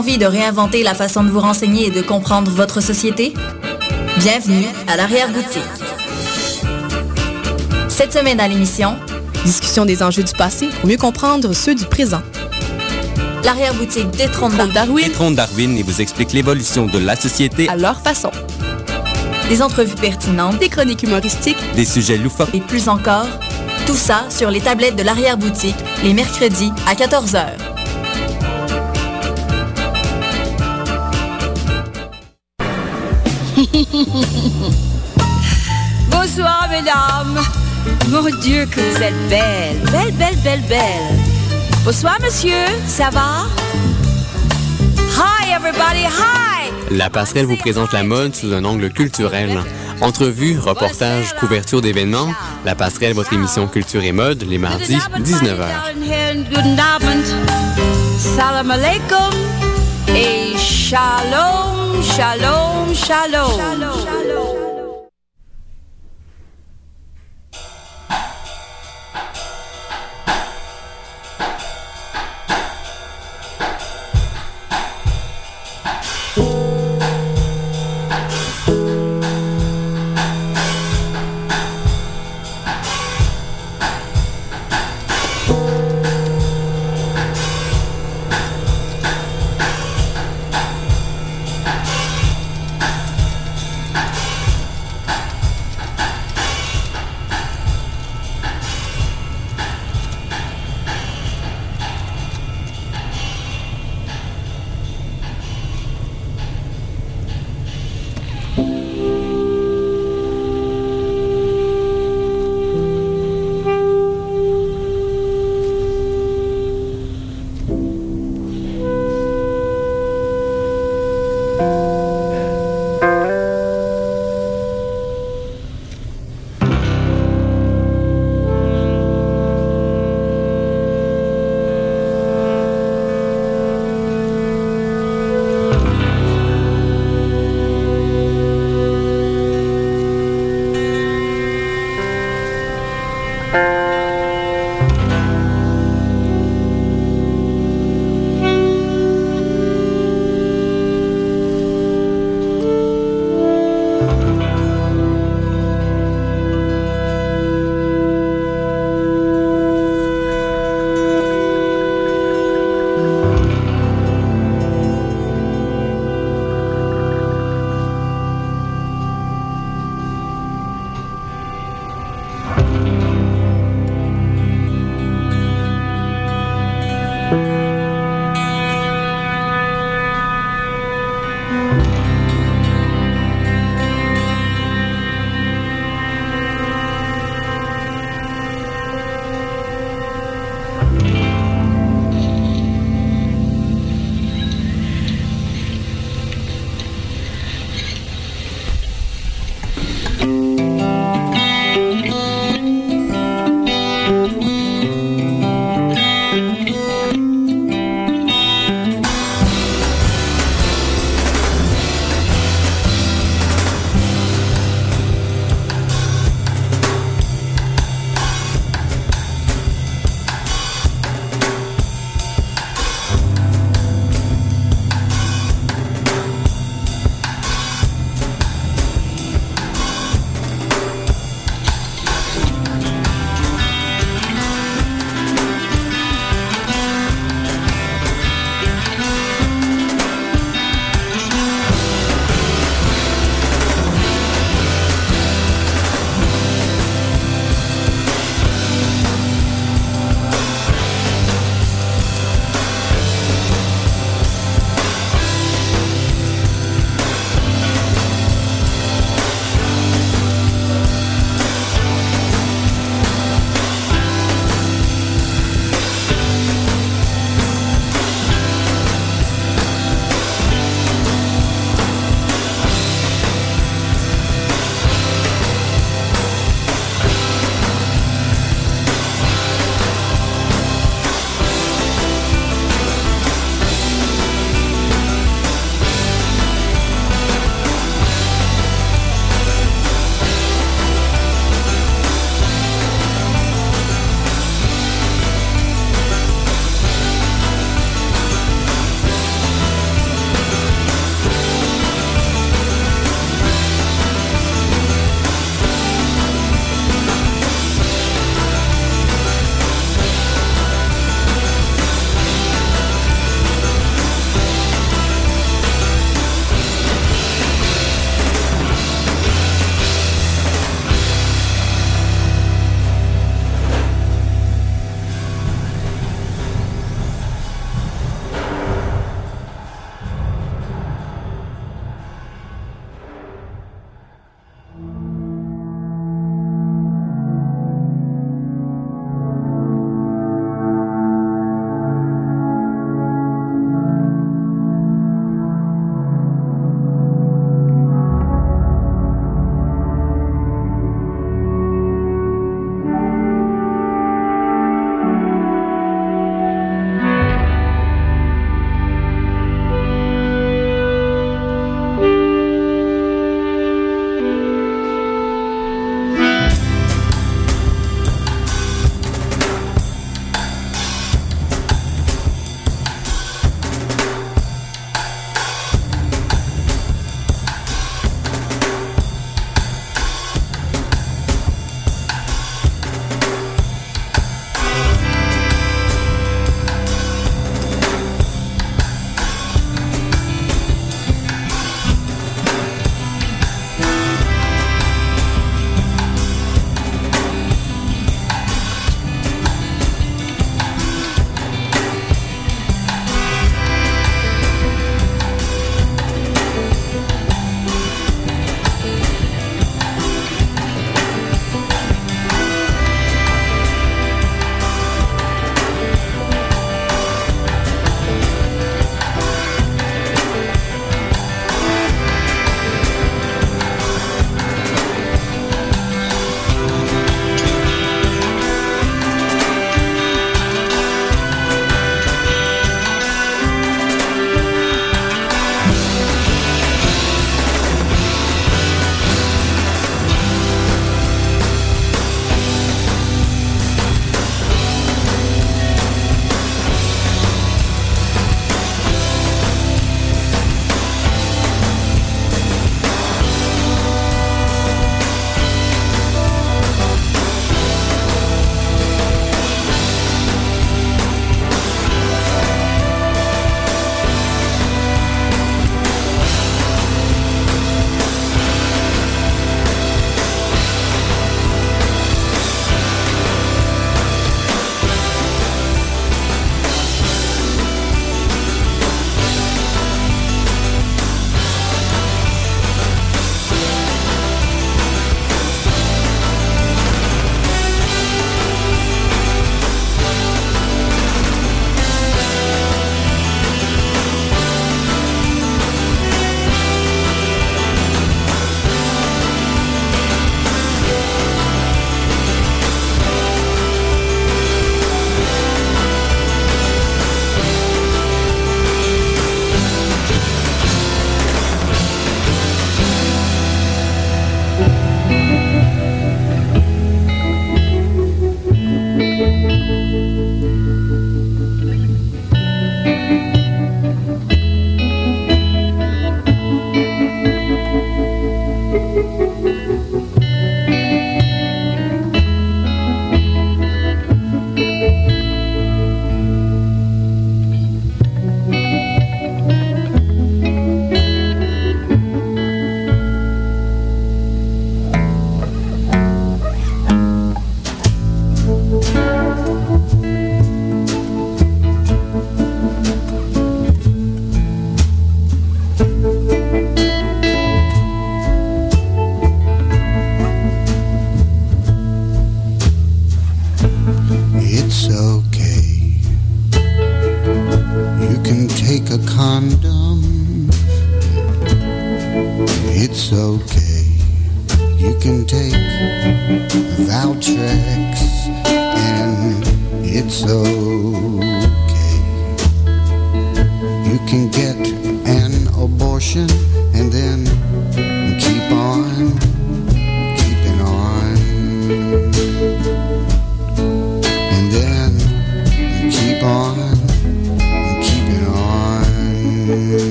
Envie de réinventer la façon de vous renseigner et de comprendre votre société? Bienvenue à l'arrière-boutique. Cette semaine à l'émission, Discussion des enjeux du passé pour mieux comprendre ceux du présent. l'arrière-boutique détrône Trône Darwin Darwin et vous explique l'évolution de la société, à leur façon. des entrevues pertinentes Des chroniques humoristiques, des sujets loufoques. et plus encore, tout ça sur les tablettes de l'arrière-boutique les mercredis à 14h. Bonsoir, mesdames. Mon Dieu, que vous êtes belle. Belle, belle, belle, belle. Bonsoir, monsieur. Ça va? Hi, everybody. Hi. La passerelle vous présente la mode sous un angle culturel. Entrevues, reportages, couverture d'événements, la passerelle, votre émission culture et mode, les mardis, 19h. Guten Abend. Salam alaikum. שלום, שלום, שלום. שלום.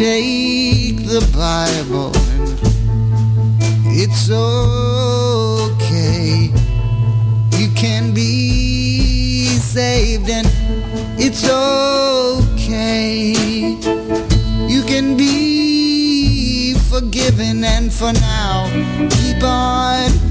take the Bible and it's okay. You can be saved and it's okay. You can be forgiven and for now keep on